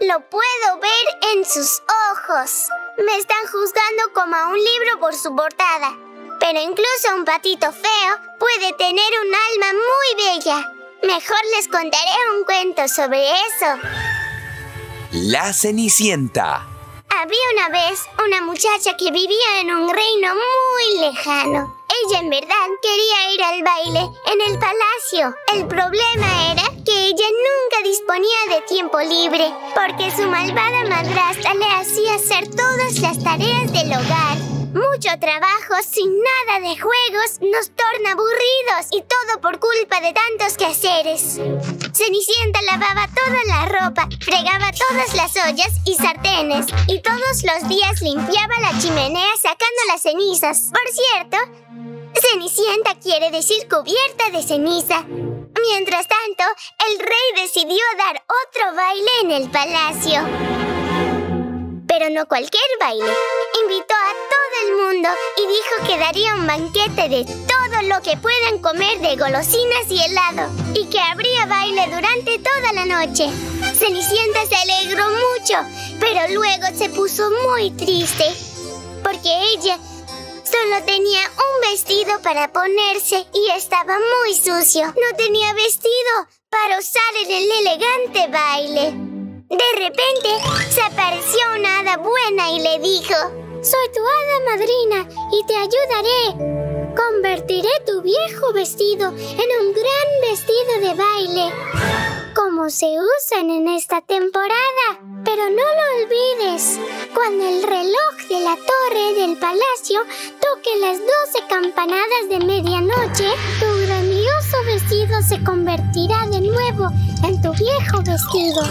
Lo puedo ver en sus ojos. Me están juzgando como a un libro por su portada. Pero incluso un patito feo puede tener un alma muy bella. Mejor les contaré un cuento sobre eso. La Cenicienta. Había una vez una muchacha que vivía en un reino muy lejano. Ella en verdad quería ir al baile en el palacio. El problema era que ella nunca disponía de tiempo libre, porque su malvada madrastra le hacía hacer todas las tareas del hogar. Mucho trabajo sin nada de juegos nos torna aburridos y todo por culpa de tantos quehaceres. Cenicienta lavaba toda la ropa, fregaba todas las ollas y sartenes y todos los días limpiaba la chimenea sacando las cenizas. Por cierto, Cenicienta quiere decir cubierta de ceniza. Mientras tanto, el rey decidió dar otro baile en el palacio. Pero no cualquier baile. Invitó a todo el mundo y dijo que daría un banquete de todo lo que puedan comer de golosinas y helado, y que habría baile durante toda la noche. Cenicienta se alegró mucho, pero luego se puso muy triste, porque ella Solo tenía un vestido para ponerse y estaba muy sucio. No tenía vestido para usar en el elegante baile. De repente se apareció una hada buena y le dijo, Soy tu hada madrina y te ayudaré. Convertiré tu viejo vestido en un gran vestido de baile, como se usan en esta temporada. Pero no lo olvides, cuando el reloj de la torre del palacio toque las doce campanadas de medianoche, tu grandioso vestido se convertirá de nuevo en tu viejo vestido.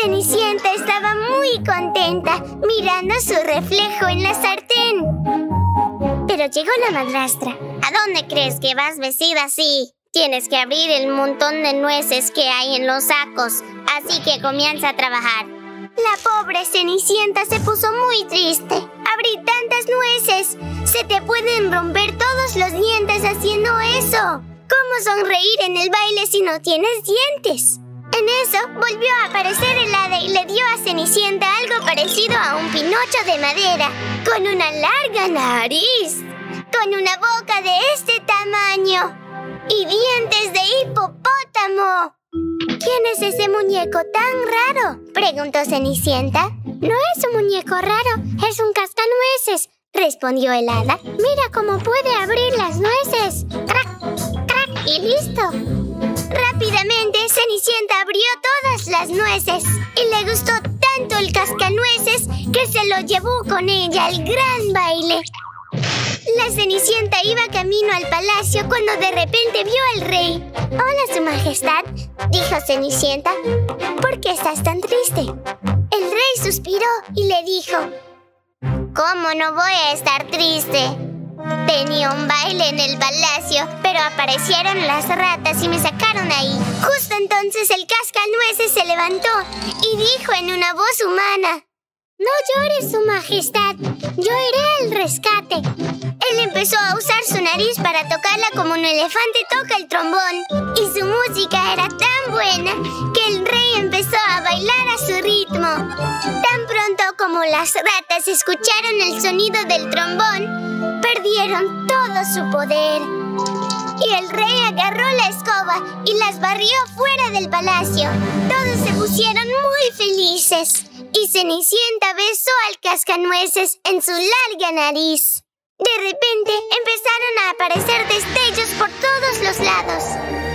Cenicienta estaba muy contenta mirando su reflejo en la sartén. Pero llegó la madrastra. ¿A dónde crees que vas vestida así? Tienes que abrir el montón de nueces que hay en los sacos, así que comienza a trabajar. La pobre Cenicienta se puso muy triste. Abrí tantas nueces. Se te pueden romper todos los dientes haciendo eso. ¿Cómo sonreír en el baile si no tienes dientes? En eso volvió a aparecer el hada y le dio a Cenicienta algo parecido a un pinocho de madera, con una larga nariz, con una boca de este tamaño y dientes de hipopótamo. ¿Quién es ese muñeco tan raro? preguntó Cenicienta. No es un muñeco raro, es un cascanueces, respondió el hada. Mira cómo puede abrir las nueces. ¡Crac! ¡Crac! Y listo. Rápidamente, Cenicienta abrió todas las nueces y le gustó tanto el cascanueces que se lo llevó con ella al gran baile. La Cenicienta iba camino al palacio cuando de repente vio al rey. Hola, Su Majestad, dijo Cenicienta. ¿Por qué estás tan triste? El rey suspiró y le dijo, ¿Cómo no voy a estar triste? Tenía un baile en el palacio, pero aparecieron las ratas y me sacaron ahí. Justo entonces el cascanueces se levantó y dijo en una voz humana, no llores, Su Majestad. Yo iré al rescate. Él empezó a usar su nariz para tocarla como un elefante toca el trombón. Y su música era tan que el rey empezó a bailar a su ritmo. Tan pronto como las ratas escucharon el sonido del trombón, perdieron todo su poder. y el rey agarró la escoba y las barrió fuera del palacio. Todos se pusieron muy felices y Cenicienta besó al cascanueces en su larga nariz. De repente empezaron a aparecer destellos por todos los lados.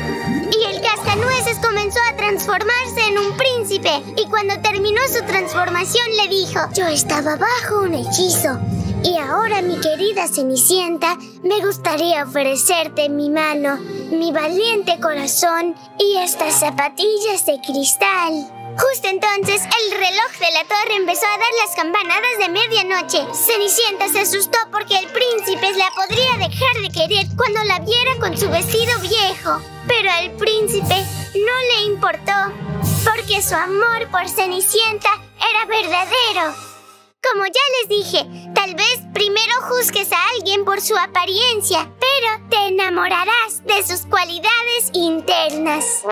Transformarse en un príncipe. Y cuando terminó su transformación le dijo, yo estaba bajo un hechizo. Y ahora, mi querida Cenicienta, me gustaría ofrecerte mi mano, mi valiente corazón y estas zapatillas de cristal. Justo entonces, el reloj de la torre empezó a dar las campanadas de medianoche. Cenicienta se asustó porque el príncipe la podría dejar su amor por Cenicienta era verdadero. Como ya les dije, tal vez primero juzgues a alguien por su apariencia, pero te enamorarás de sus cualidades internas.